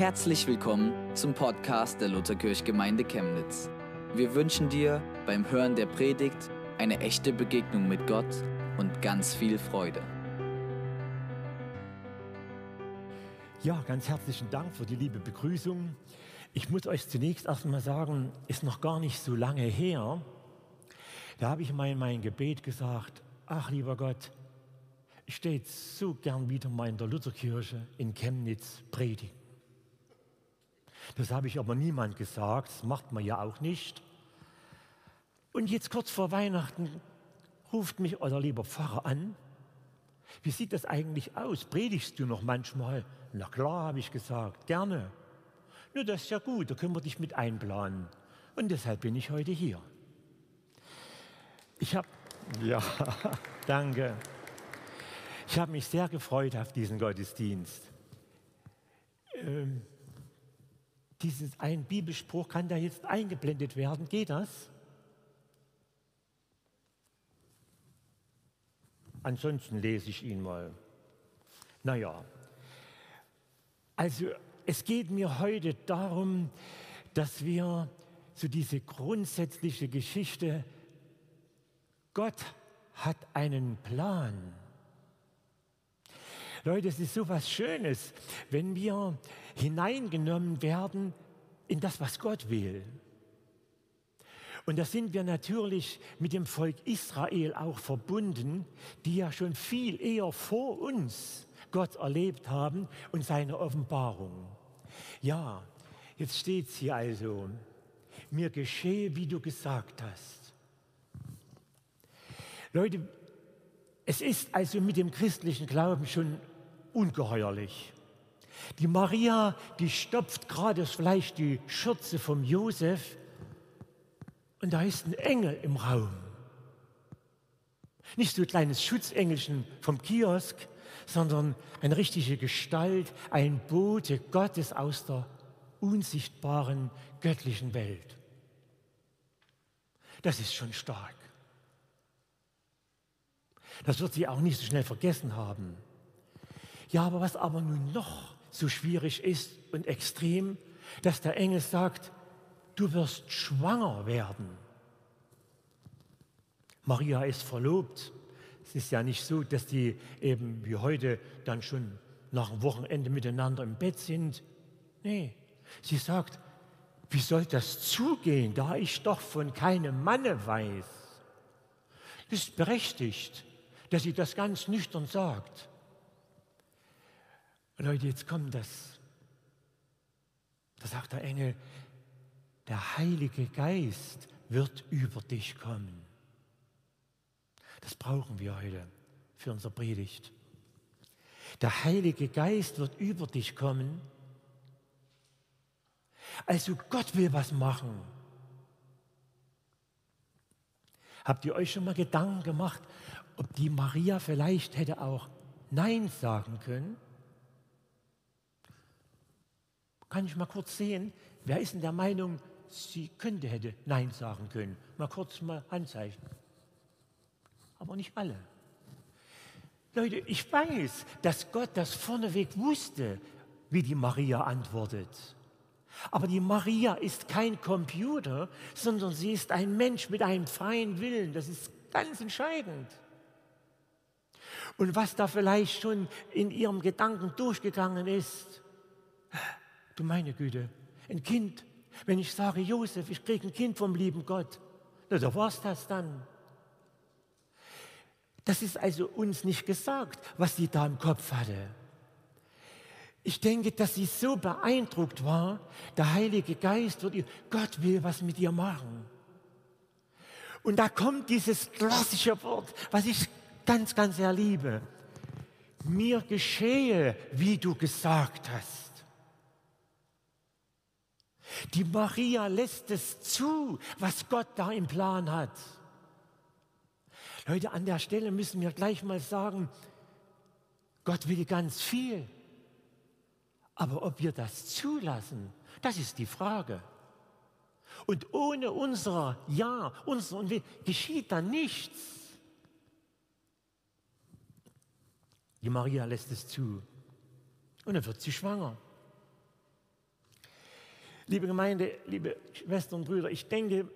Herzlich willkommen zum Podcast der Lutherkirchgemeinde Chemnitz. Wir wünschen dir beim Hören der Predigt eine echte Begegnung mit Gott und ganz viel Freude. Ja, ganz herzlichen Dank für die liebe Begrüßung. Ich muss euch zunächst erstmal sagen, ist noch gar nicht so lange her. Da habe ich mal in mein Gebet gesagt, ach lieber Gott, ich stehe so gern wieder mal in der Lutherkirche in Chemnitz predigen. Das habe ich aber niemand gesagt, das macht man ja auch nicht. Und jetzt kurz vor Weihnachten ruft mich euer lieber Pfarrer an. Wie sieht das eigentlich aus? Predigst du noch manchmal? Na klar, habe ich gesagt, gerne. Nur das ist ja gut, da können wir dich mit einplanen. Und deshalb bin ich heute hier. Ich habe, ja, danke. Ich habe mich sehr gefreut auf diesen Gottesdienst. Ähm, dieses ein Bibelspruch kann da jetzt eingeblendet werden. Geht das? Ansonsten lese ich ihn mal. Naja, also es geht mir heute darum, dass wir so diese grundsätzliche Geschichte, Gott hat einen Plan. Leute, es ist so was Schönes, wenn wir hineingenommen werden in das, was Gott will. Und da sind wir natürlich mit dem Volk Israel auch verbunden, die ja schon viel eher vor uns Gott erlebt haben und seine Offenbarung. Ja, jetzt steht es hier also, mir geschehe, wie du gesagt hast. Leute, es ist also mit dem christlichen Glauben schon ungeheuerlich. Die Maria, die stopft gerade vielleicht die Schürze vom Josef und da ist ein Engel im Raum. Nicht so ein kleines Schutzengelchen vom Kiosk, sondern eine richtige Gestalt, ein Bote Gottes aus der unsichtbaren göttlichen Welt. Das ist schon stark. Das wird sie auch nicht so schnell vergessen haben. Ja, aber was aber nun noch so schwierig ist und extrem, dass der Engel sagt, du wirst schwanger werden. Maria ist verlobt. Es ist ja nicht so, dass die eben wie heute dann schon nach dem Wochenende miteinander im Bett sind. Nee, sie sagt, wie soll das zugehen, da ich doch von keinem Manne weiß? Das ist berechtigt, dass sie das ganz nüchtern sagt. Leute, jetzt kommt das. Da sagt der Engel, der Heilige Geist wird über dich kommen. Das brauchen wir heute für unsere Predigt. Der Heilige Geist wird über dich kommen. Also Gott will was machen. Habt ihr euch schon mal Gedanken gemacht, ob die Maria vielleicht hätte auch Nein sagen können? Kann ich mal kurz sehen, wer ist in der Meinung, sie könnte, hätte Nein sagen können? Mal kurz mal Handzeichen. Aber nicht alle. Leute, ich weiß, dass Gott das vorneweg wusste, wie die Maria antwortet. Aber die Maria ist kein Computer, sondern sie ist ein Mensch mit einem freien Willen. Das ist ganz entscheidend. Und was da vielleicht schon in ihrem Gedanken durchgegangen ist, Du meine Güte, ein Kind. Wenn ich sage, Josef, ich kriege ein Kind vom lieben Gott, na, da war's das dann. Das ist also uns nicht gesagt, was sie da im Kopf hatte. Ich denke, dass sie so beeindruckt war, der Heilige Geist wird ihr, Gott will was mit ihr machen. Und da kommt dieses klassische Wort, was ich ganz, ganz sehr liebe. Mir geschehe, wie du gesagt hast. Die Maria lässt es zu, was Gott da im Plan hat. Leute, an der Stelle müssen wir gleich mal sagen, Gott will ganz viel. Aber ob wir das zulassen, das ist die Frage. Und ohne unser Ja, unser Will geschieht da nichts. Die Maria lässt es zu. Und dann wird sie schwanger. Liebe Gemeinde, liebe Schwestern und Brüder, ich denke,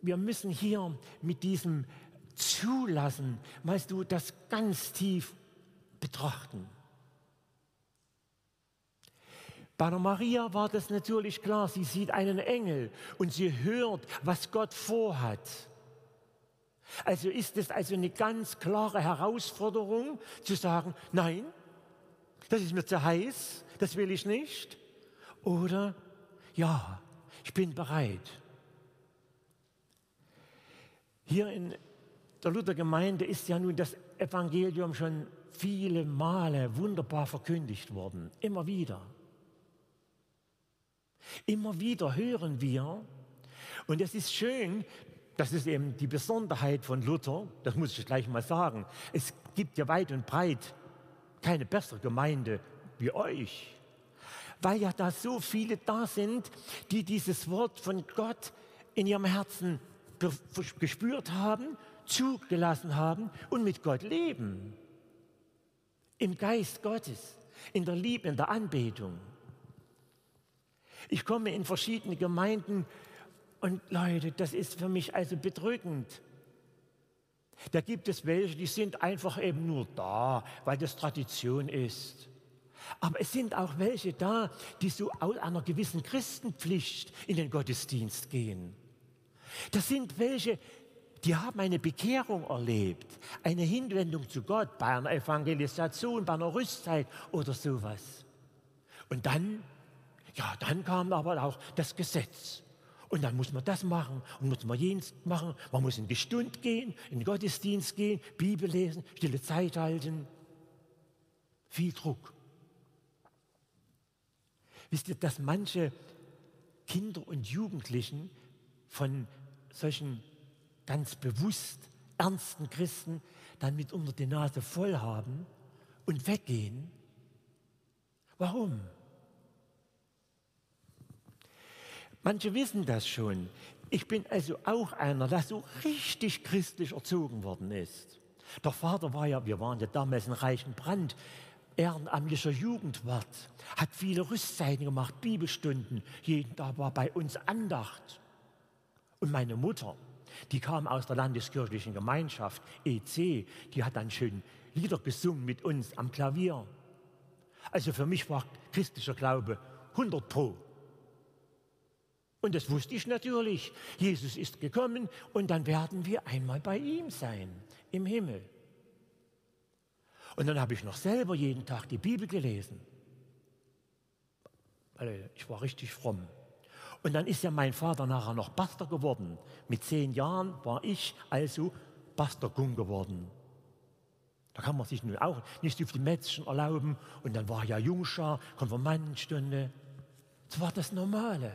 wir müssen hier mit diesem Zulassen, weißt du, das ganz tief betrachten. Bei der Maria war das natürlich klar. Sie sieht einen Engel und sie hört, was Gott vorhat. Also ist es also eine ganz klare Herausforderung zu sagen, nein, das ist mir zu heiß, das will ich nicht. Oder ja, ich bin bereit. Hier in der Luthergemeinde ist ja nun das Evangelium schon viele Male wunderbar verkündigt worden, immer wieder. Immer wieder hören wir, und es ist schön, das ist eben die Besonderheit von Luther, das muss ich gleich mal sagen. Es gibt ja weit und breit keine bessere Gemeinde wie euch, weil ja da so viele da sind, die dieses Wort von Gott in ihrem Herzen gespürt haben, zugelassen haben und mit Gott leben. Im Geist Gottes, in der Liebe, in der Anbetung. Ich komme in verschiedene Gemeinden und Leute, das ist für mich also bedrückend. Da gibt es welche, die sind einfach eben nur da, weil das Tradition ist. Aber es sind auch welche da, die so aus einer gewissen Christenpflicht in den Gottesdienst gehen. Das sind welche, die haben eine Bekehrung erlebt, eine Hinwendung zu Gott bei einer Evangelisation, bei einer Rüstzeit oder sowas. Und dann, ja, dann kam aber auch das Gesetz. Und dann muss man das machen und muss man jenes machen. Man muss in die Stunde gehen, in den Gottesdienst gehen, Bibel lesen, stille Zeit halten. Viel Druck. Wisst ihr, dass manche Kinder und Jugendlichen von solchen ganz bewusst ernsten Christen dann mit unter die Nase voll haben und weggehen? Warum? Manche wissen das schon. Ich bin also auch einer, der so richtig christlich erzogen worden ist. Der Vater war ja, wir waren ja damals in Reichenbrand, ehrenamtlicher Jugendwart, hat viele Rüstzeiten gemacht, Bibelstunden. Jeden Tag war bei uns Andacht. Und meine Mutter, die kam aus der landeskirchlichen Gemeinschaft, EC, die hat dann schön Lieder gesungen mit uns am Klavier. Also für mich war christlicher Glaube 100 Pro. Und das wusste ich natürlich. Jesus ist gekommen und dann werden wir einmal bei ihm sein, im Himmel. Und dann habe ich noch selber jeden Tag die Bibel gelesen. Ich war richtig fromm. Und dann ist ja mein Vater nachher noch Pastor geworden. Mit zehn Jahren war ich also Pastor Gung geworden. Da kann man sich nun auch nicht auf die Mädchen erlauben. Und dann war ja Jungschar, Konfirmandenstunde. Das war das Normale.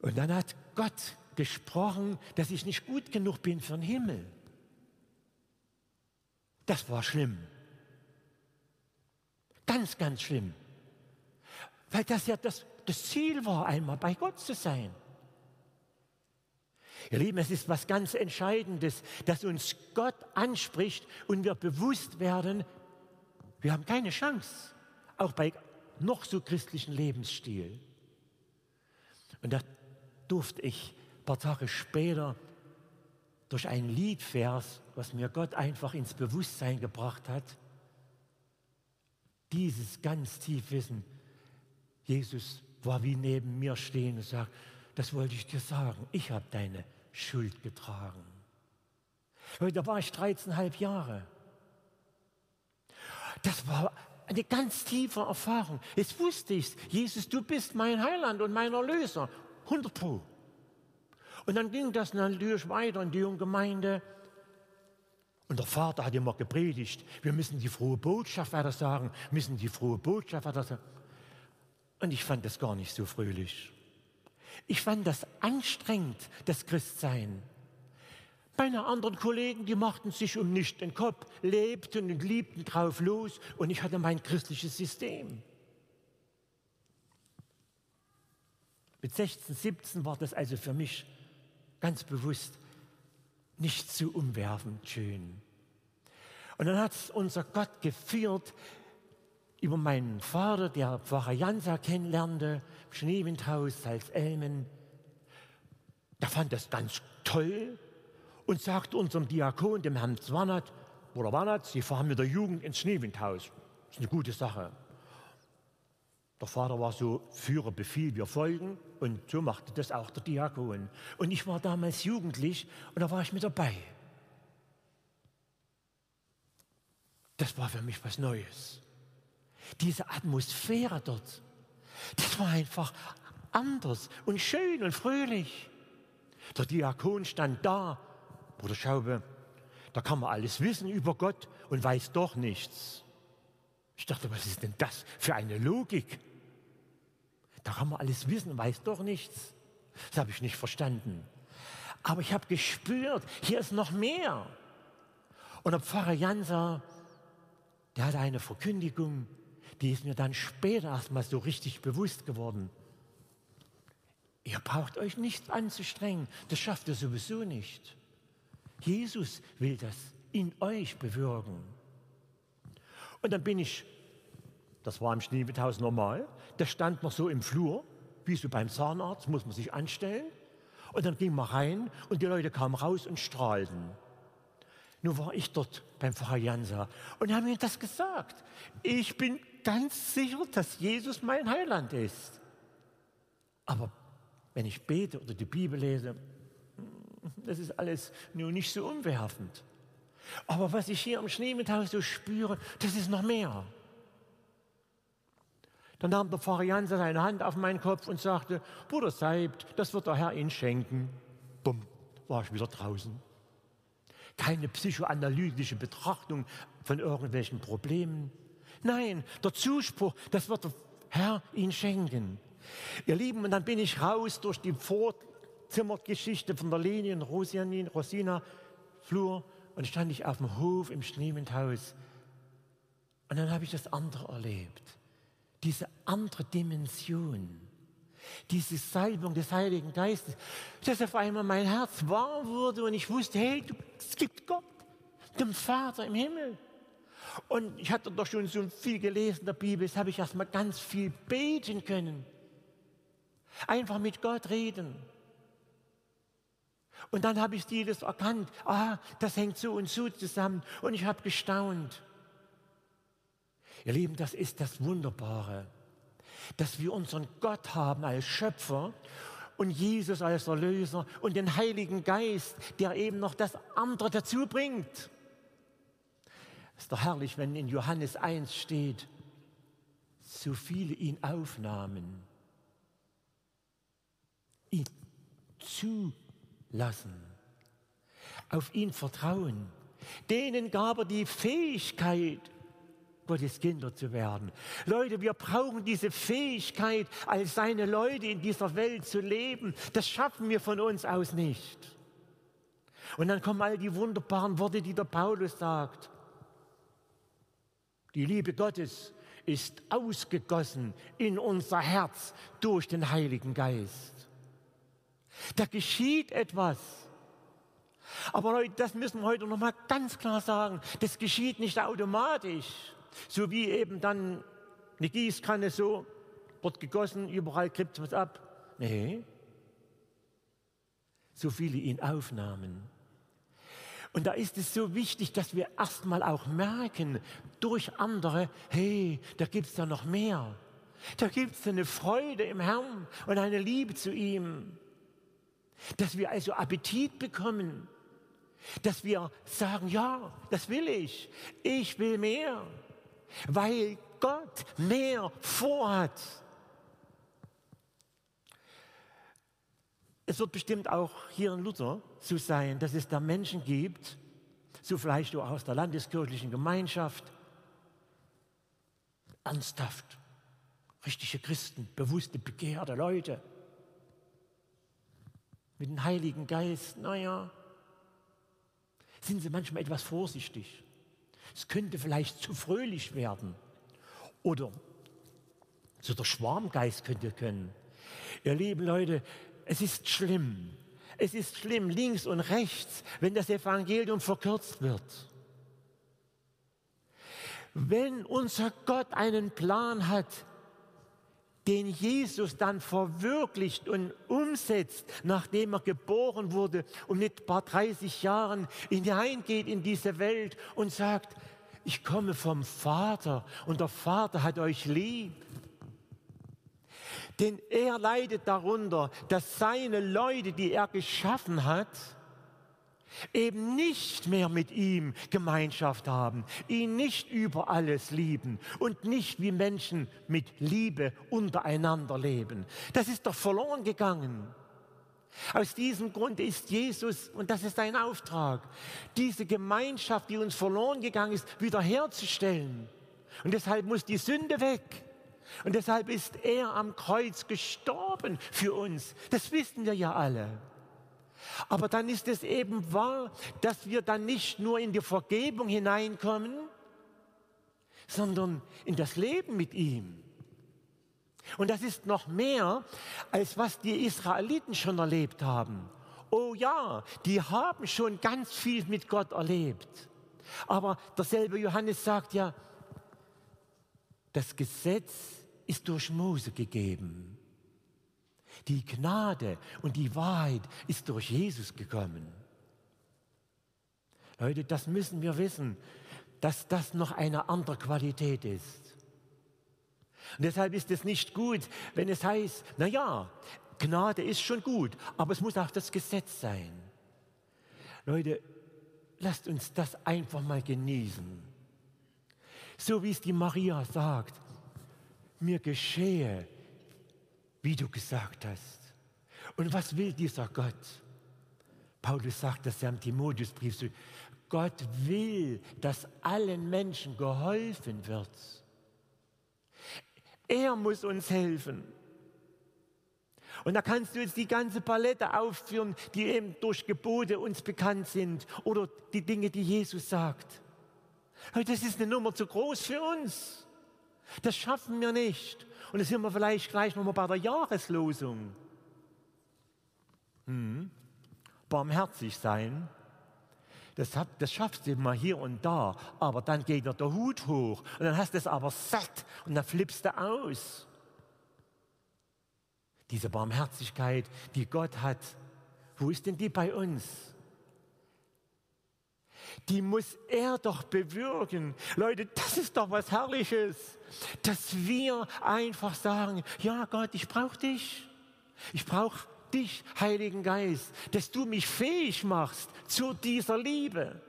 Und dann hat Gott gesprochen, dass ich nicht gut genug bin für den Himmel. Das war schlimm. Ganz, ganz schlimm. Weil das ja das, das Ziel war, einmal bei Gott zu sein. Ihr Lieben, es ist was ganz Entscheidendes, dass uns Gott anspricht und wir bewusst werden, wir haben keine Chance, auch bei noch so christlichen Lebensstil. Und da durfte ich ein paar Tage später durch einen Liedvers, was mir Gott einfach ins Bewusstsein gebracht hat, dieses ganz tief wissen, Jesus war wie neben mir stehen und sagt, das wollte ich dir sagen, ich habe deine Schuld getragen. Da war ich 13,5 Jahre. Das war eine ganz tiefe Erfahrung. Jetzt wusste ich, Jesus, du bist mein Heiland und mein Erlöser. 100 Pro. Und dann ging das natürlich weiter in die Gemeinde. Und der Vater hat immer gepredigt, wir müssen die frohe Botschaft weiter sagen, müssen die frohe Botschaft weiter sagen. Und ich fand das gar nicht so fröhlich. Ich fand das anstrengend, das Christsein. Meine anderen Kollegen, die machten sich um nicht den Kopf, lebten und liebten drauf los und ich hatte mein christliches System. Mit 16, 17 war das also für mich ganz bewusst nicht zu umwerfend schön. Und dann hat unser Gott geführt, über meinen Vater, der Pfarrer Jansa kennenlernte, Schneewindhaus, Salzelmen. Der fand das ganz toll und sagte unserem Diakon, dem Herrn Zwanat, Bruder Wanat, Sie fahren mit der Jugend ins Schneewindhaus. Das ist eine gute Sache. Der Vater war so, Führer Befehl, wir folgen. Und so machte das auch der Diakon. Und ich war damals jugendlich und da war ich mit dabei. Das war für mich was Neues. Diese Atmosphäre dort, das war einfach anders und schön und fröhlich. Der Diakon stand da, Bruder Schaube, da kann man alles wissen über Gott und weiß doch nichts. Ich dachte, was ist denn das für eine Logik? Da kann man alles wissen weiß doch nichts. Das habe ich nicht verstanden. Aber ich habe gespürt, hier ist noch mehr. Und der Pfarrer Janser, der hatte eine Verkündigung, die ist mir dann später erstmal so richtig bewusst geworden. Ihr braucht euch nicht anzustrengen, das schafft ihr sowieso nicht. Jesus will das in euch bewirken. Und dann bin ich, das war im Schneewithaus normal, der stand noch so im Flur, wie so beim Zahnarzt, muss man sich anstellen. Und dann ging man rein und die Leute kamen raus und strahlten. Nun war ich dort beim Pfarrer Jansa und haben mir das gesagt. Ich bin ganz sicher, dass Jesus mein Heiland ist. Aber wenn ich bete oder die Bibel lese, das ist alles nur nicht so umwerfend. Aber was ich hier am Schneemethaus so spüre, das ist noch mehr. Dann nahm der Pfarrer Janse seine Hand auf meinen Kopf und sagte, Bruder Seibt, das wird der Herr Ihnen schenken. Bumm, war ich wieder draußen. Keine psychoanalytische Betrachtung von irgendwelchen Problemen. Nein, der Zuspruch, das wird der Herr Ihnen schenken. Ihr Lieben, und dann bin ich raus durch die Vorzimmergeschichte von der Linien Rosina, Rosina Flur und stand ich auf dem Hof im Schneewindhaus. Und dann habe ich das andere erlebt diese andere Dimension, diese Salbung des Heiligen Geistes, dass auf einmal mein Herz warm wurde und ich wusste, hey, es gibt Gott, den Vater im Himmel. Und ich hatte doch schon so viel gelesen in der Bibel, jetzt habe ich erstmal ganz viel beten können. Einfach mit Gott reden. Und dann habe ich vieles erkannt. Ah, das hängt so und so zusammen. Und ich habe gestaunt. Ihr Lieben, das ist das Wunderbare, dass wir unseren Gott haben als Schöpfer und Jesus als Erlöser und den Heiligen Geist, der eben noch das andere dazu bringt. Ist doch herrlich, wenn in Johannes 1 steht, so viele ihn aufnahmen, ihn zulassen, auf ihn vertrauen. Denen gab er die Fähigkeit, Gottes Kinder zu werden. Leute, wir brauchen diese Fähigkeit, als seine Leute in dieser Welt zu leben. Das schaffen wir von uns aus nicht. Und dann kommen all die wunderbaren Worte, die der Paulus sagt. Die Liebe Gottes ist ausgegossen in unser Herz durch den Heiligen Geist. Da geschieht etwas. Aber Leute, das müssen wir heute noch mal ganz klar sagen. Das geschieht nicht automatisch. So wie eben dann eine Gießkanne so, wird gegossen, überall kriegt was ab. Nee. So viele ihn aufnahmen. Und da ist es so wichtig, dass wir erstmal auch merken, durch andere, hey, da gibt es da noch mehr. Da gibt es eine Freude im Herrn und eine Liebe zu ihm. Dass wir also Appetit bekommen. Dass wir sagen, ja, das will ich. Ich will mehr weil Gott mehr vorhat. Es wird bestimmt auch hier in Luther so sein, dass es da Menschen gibt, so vielleicht auch aus der landeskirchlichen Gemeinschaft, ernsthaft, richtige Christen, bewusste, begehrte Leute, mit dem Heiligen Geist, naja, sind sie manchmal etwas vorsichtig. Es könnte vielleicht zu fröhlich werden. Oder so der Schwarmgeist könnte können. Ihr lieben Leute, es ist schlimm. Es ist schlimm, links und rechts, wenn das Evangelium verkürzt wird. Wenn unser Gott einen Plan hat, den Jesus dann verwirklicht und umsetzt, nachdem er geboren wurde und mit ein paar 30 Jahren hineingeht in diese Welt und sagt, ich komme vom Vater und der Vater hat euch lieb. Denn er leidet darunter, dass seine Leute, die er geschaffen hat, eben nicht mehr mit ihm Gemeinschaft haben, ihn nicht über alles lieben und nicht wie Menschen mit Liebe untereinander leben. Das ist doch verloren gegangen. Aus diesem Grund ist Jesus, und das ist sein Auftrag, diese Gemeinschaft, die uns verloren gegangen ist, wiederherzustellen. Und deshalb muss die Sünde weg. Und deshalb ist er am Kreuz gestorben für uns. Das wissen wir ja alle. Aber dann ist es eben wahr, dass wir dann nicht nur in die Vergebung hineinkommen, sondern in das Leben mit ihm. Und das ist noch mehr, als was die Israeliten schon erlebt haben. Oh ja, die haben schon ganz viel mit Gott erlebt. Aber derselbe Johannes sagt ja, das Gesetz ist durch Mose gegeben. Die Gnade und die Wahrheit ist durch Jesus gekommen. Leute, das müssen wir wissen, dass das noch eine andere Qualität ist. Und deshalb ist es nicht gut, wenn es heißt, na ja, Gnade ist schon gut, aber es muss auch das Gesetz sein. Leute, lasst uns das einfach mal genießen. So wie es die Maria sagt, mir geschehe, wie du gesagt hast. Und was will dieser Gott? Paulus sagt das ja im Timotheusbrief Gott will, dass allen Menschen geholfen wird. Er muss uns helfen. Und da kannst du jetzt die ganze Palette aufführen, die eben durch Gebote uns bekannt sind oder die Dinge, die Jesus sagt. Das ist eine Nummer zu groß für uns. Das schaffen wir nicht. Und das sind wir vielleicht gleich nochmal bei der Jahreslosung. Hm. Barmherzig sein, das, das, schaffst du mal hier und da, aber dann geht dir der Hut hoch und dann hast du es aber satt und dann flippst du aus. Diese Barmherzigkeit, die Gott hat, wo ist denn die bei uns? Die muss er doch bewirken. Leute, das ist doch was Herrliches dass wir einfach sagen, ja Gott, ich brauche dich. Ich brauche dich, Heiligen Geist, dass du mich fähig machst zu dieser Liebe.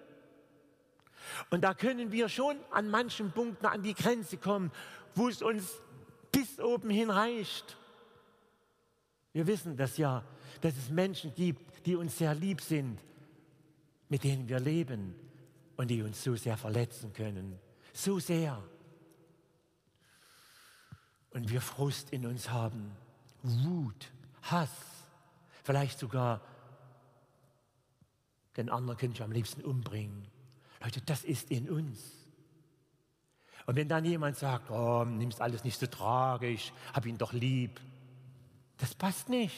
Und da können wir schon an manchen Punkten an die Grenze kommen, wo es uns bis oben hin reicht. Wir wissen das ja, dass es Menschen gibt, die uns sehr lieb sind, mit denen wir leben und die uns so sehr verletzen können. So sehr und wir Frust in uns haben, Wut, Hass, vielleicht sogar den anderen könnte ich am liebsten umbringen. Leute, das ist in uns. Und wenn dann jemand sagt, oh, nimmst alles nicht so tragisch, hab ihn doch lieb, das passt nicht.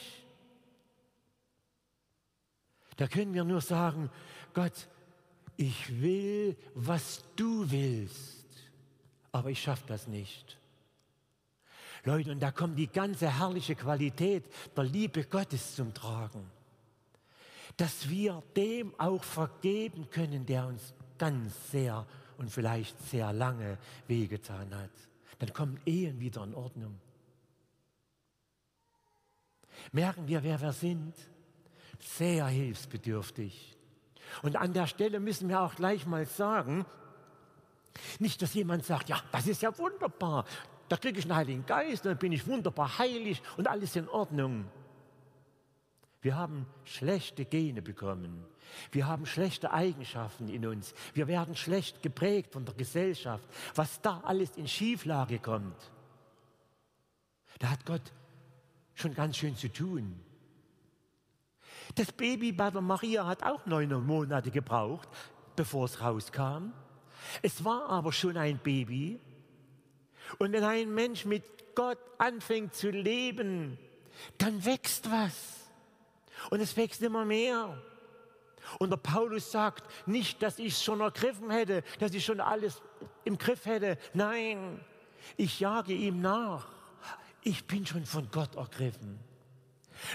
Da können wir nur sagen, Gott, ich will, was du willst, aber ich schaffe das nicht. Leute, und da kommt die ganze herrliche Qualität der Liebe Gottes zum Tragen. Dass wir dem auch vergeben können, der uns ganz sehr und vielleicht sehr lange wehgetan hat. Dann kommen Ehen wieder in Ordnung. Merken wir, wer wir sind? Sehr hilfsbedürftig. Und an der Stelle müssen wir auch gleich mal sagen, nicht, dass jemand sagt, ja, das ist ja wunderbar, da kriege ich einen Heiligen Geist, dann bin ich wunderbar heilig und alles in Ordnung. Wir haben schlechte Gene bekommen. Wir haben schlechte Eigenschaften in uns. Wir werden schlecht geprägt von der Gesellschaft. Was da alles in Schieflage kommt, da hat Gott schon ganz schön zu tun. Das Baby bei der Maria hat auch neun Monate gebraucht, bevor es rauskam. Es war aber schon ein Baby, und wenn ein Mensch mit Gott anfängt zu leben, dann wächst was. Und es wächst immer mehr. Und der Paulus sagt nicht, dass ich es schon ergriffen hätte, dass ich schon alles im Griff hätte. Nein, ich jage ihm nach. Ich bin schon von Gott ergriffen.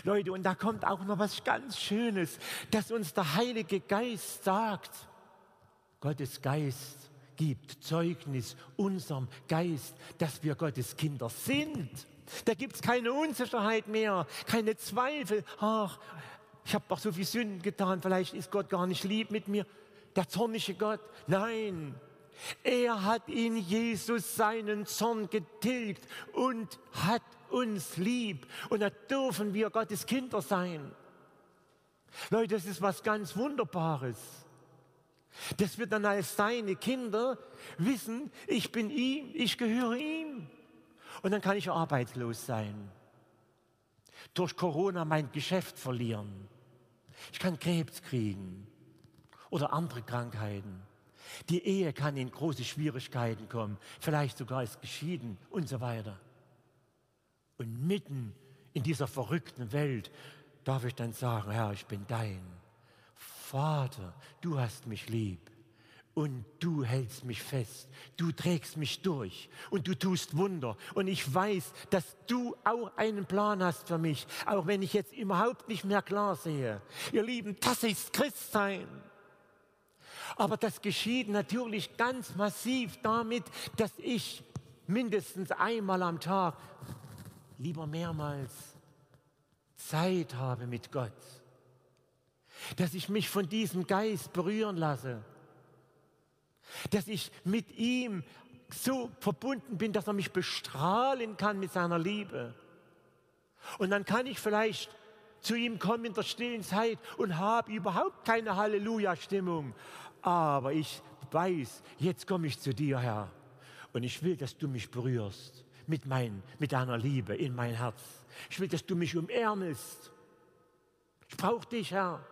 Leute, und da kommt auch noch was ganz Schönes, dass uns der Heilige Geist sagt. Gottes Geist gibt Zeugnis unserem Geist, dass wir Gottes Kinder sind. Da gibt es keine Unsicherheit mehr, keine Zweifel. Ach, ich habe doch so viel Sünden getan, vielleicht ist Gott gar nicht lieb mit mir. Der zornige Gott. Nein, er hat in Jesus seinen Zorn getilgt und hat uns lieb. Und da dürfen wir Gottes Kinder sein. Leute, das ist was ganz Wunderbares. Dass wir dann als seine Kinder wissen, ich bin ihm, ich gehöre ihm. Und dann kann ich arbeitslos sein. Durch Corona mein Geschäft verlieren. Ich kann Krebs kriegen oder andere Krankheiten. Die Ehe kann in große Schwierigkeiten kommen, vielleicht sogar ist geschieden und so weiter. Und mitten in dieser verrückten Welt darf ich dann sagen, Herr, ich bin dein. Vater, du hast mich lieb und du hältst mich fest, du trägst mich durch und du tust Wunder. Und ich weiß, dass du auch einen Plan hast für mich, auch wenn ich jetzt überhaupt nicht mehr klar sehe. Ihr Lieben, das ist Christsein. Aber das geschieht natürlich ganz massiv damit, dass ich mindestens einmal am Tag, lieber mehrmals, Zeit habe mit Gott. Dass ich mich von diesem Geist berühren lasse dass ich mit ihm so verbunden bin, dass er mich bestrahlen kann mit seiner Liebe. Und dann kann ich vielleicht zu ihm kommen in der stillen Zeit und habe überhaupt keine Halleluja-Stimmung. Aber ich weiß, jetzt komme ich zu dir, Herr. Und ich will, dass du mich berührst mit, mein, mit deiner Liebe in mein Herz. Ich will, dass du mich umärmelst. Ich brauche dich, Herr.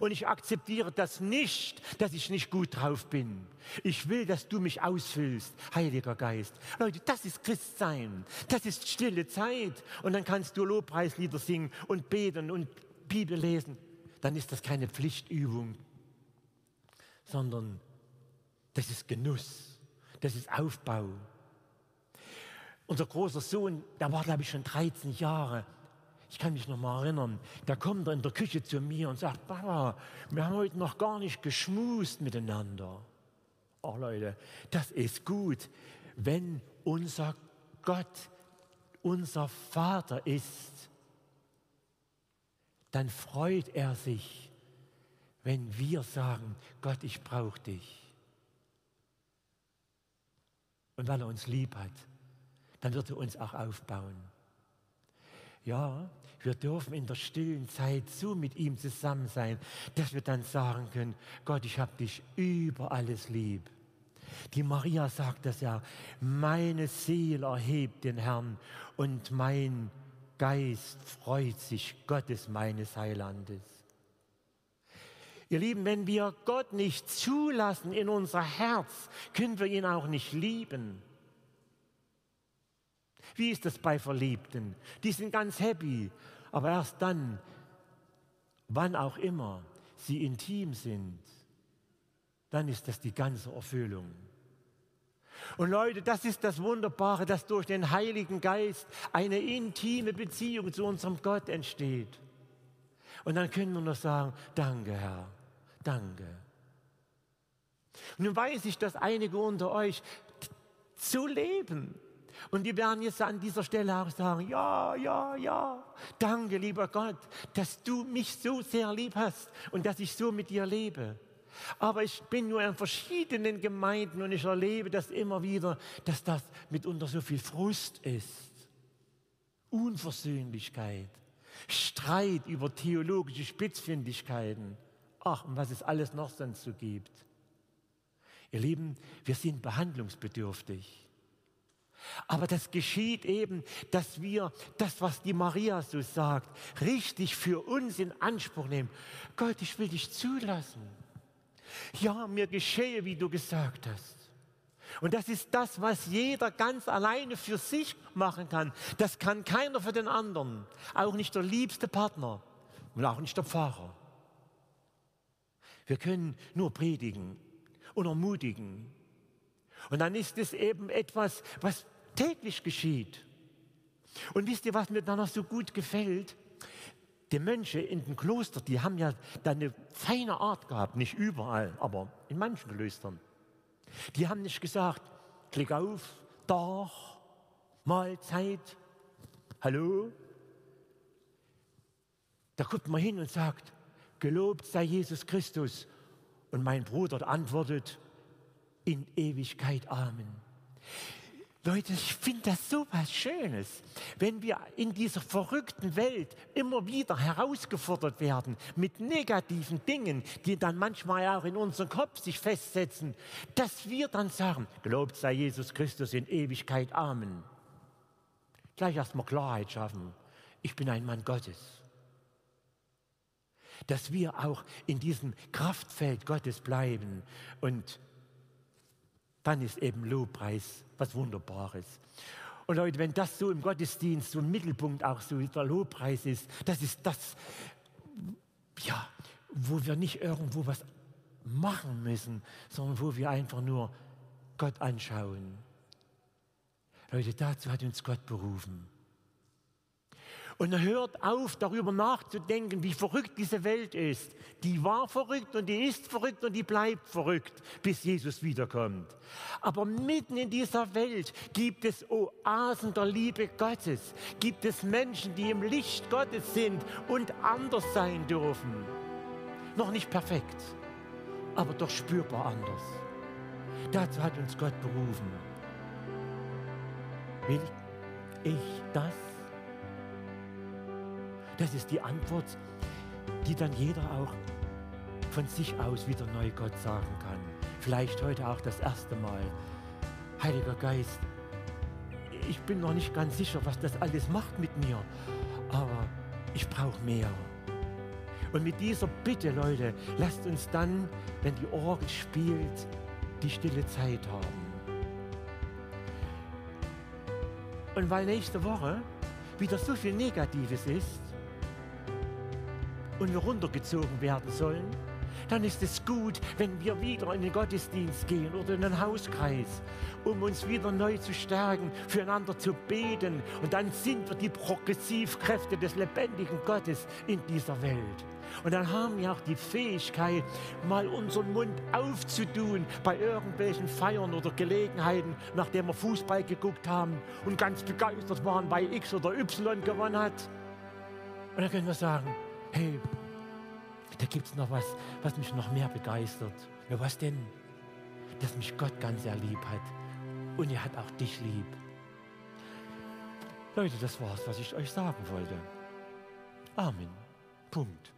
Und ich akzeptiere das nicht, dass ich nicht gut drauf bin. Ich will, dass du mich ausfüllst, Heiliger Geist. Leute, das ist Christsein. Das ist stille Zeit. Und dann kannst du Lobpreislieder singen und beten und Bibel lesen. Dann ist das keine Pflichtübung, sondern das ist Genuss. Das ist Aufbau. Unser großer Sohn, der war, glaube ich, schon 13 Jahre ich kann mich noch mal erinnern, da kommt in der Küche zu mir und sagt, Papa, wir haben heute noch gar nicht geschmust miteinander. Oh Leute, das ist gut, wenn unser Gott unser Vater ist, dann freut er sich, wenn wir sagen, Gott, ich brauche dich. Und weil er uns lieb hat, dann wird er uns auch aufbauen. Ja, wir dürfen in der stillen Zeit so mit ihm zusammen sein, dass wir dann sagen können, Gott, ich habe dich über alles lieb. Die Maria sagt das ja, meine Seele erhebt den Herrn und mein Geist freut sich Gottes meines Heilandes. Ihr Lieben, wenn wir Gott nicht zulassen in unser Herz, können wir ihn auch nicht lieben. Wie ist das bei Verliebten? Die sind ganz happy, aber erst dann, wann auch immer sie intim sind, dann ist das die ganze Erfüllung. Und Leute, das ist das Wunderbare, dass durch den Heiligen Geist eine intime Beziehung zu unserem Gott entsteht. Und dann können wir nur sagen, danke Herr, danke. Nun weiß ich, dass einige unter euch zu leben, und die werden jetzt an dieser Stelle auch sagen, ja, ja, ja, danke lieber Gott, dass du mich so sehr lieb hast und dass ich so mit dir lebe. Aber ich bin nur in verschiedenen Gemeinden und ich erlebe das immer wieder, dass das mitunter so viel Frust ist, Unversöhnlichkeit, Streit über theologische Spitzfindigkeiten. Ach, und was es alles noch sonst so gibt. Ihr Lieben, wir sind behandlungsbedürftig. Aber das geschieht eben, dass wir das, was die Maria so sagt, richtig für uns in Anspruch nehmen. Gott, ich will dich zulassen. Ja, mir geschehe, wie du gesagt hast. Und das ist das, was jeder ganz alleine für sich machen kann. Das kann keiner für den anderen. Auch nicht der liebste Partner und auch nicht der Pfarrer. Wir können nur predigen und ermutigen Und dann ist es eben etwas, was täglich geschieht. Und wisst ihr, was mir dann noch so gut gefällt? Die Mönche in den Klostern, die haben ja da eine feine Art gehabt, nicht überall, aber in manchen Klöstern. Die haben nicht gesagt, klick auf, Tag, Mahlzeit, hallo. Da guckt man hin und sagt, gelobt sei Jesus Christus. Und mein Bruder antwortet, in Ewigkeit Amen. Leute, ich finde das so was Schönes, wenn wir in dieser verrückten Welt immer wieder herausgefordert werden mit negativen Dingen, die dann manchmal auch in unserem Kopf sich festsetzen, dass wir dann sagen, gelobt sei Jesus Christus in Ewigkeit, Amen. Gleich erstmal Klarheit schaffen. Ich bin ein Mann Gottes. Dass wir auch in diesem Kraftfeld Gottes bleiben und dann ist eben Lobpreis was Wunderbares. Und Leute, wenn das so im Gottesdienst so ein Mittelpunkt auch so der Lobpreis ist, das ist das, ja, wo wir nicht irgendwo was machen müssen, sondern wo wir einfach nur Gott anschauen. Leute, dazu hat uns Gott berufen. Und hört auf, darüber nachzudenken, wie verrückt diese Welt ist. Die war verrückt und die ist verrückt und die bleibt verrückt, bis Jesus wiederkommt. Aber mitten in dieser Welt gibt es Oasen der Liebe Gottes. Gibt es Menschen, die im Licht Gottes sind und anders sein dürfen. Noch nicht perfekt, aber doch spürbar anders. Dazu hat uns Gott berufen. Will ich das? Das ist die Antwort, die dann jeder auch von sich aus wieder neu Gott sagen kann. Vielleicht heute auch das erste Mal. Heiliger Geist, ich bin noch nicht ganz sicher, was das alles macht mit mir, aber ich brauche mehr. Und mit dieser Bitte, Leute, lasst uns dann, wenn die Orgel spielt, die stille Zeit haben. Und weil nächste Woche wieder so viel Negatives ist, und wir runtergezogen werden sollen, dann ist es gut, wenn wir wieder in den Gottesdienst gehen oder in den Hauskreis, um uns wieder neu zu stärken, füreinander zu beten. Und dann sind wir die Progressivkräfte des lebendigen Gottes in dieser Welt. Und dann haben wir auch die Fähigkeit, mal unseren Mund aufzutun bei irgendwelchen Feiern oder Gelegenheiten, nachdem wir Fußball geguckt haben und ganz begeistert waren, weil X oder Y gewonnen hat. Und dann können wir sagen, hey, da gibt es noch was, was mich noch mehr begeistert. Ja, was denn? Dass mich Gott ganz sehr lieb hat. Und er hat auch dich lieb. Leute, das war's, was ich euch sagen wollte. Amen. Punkt.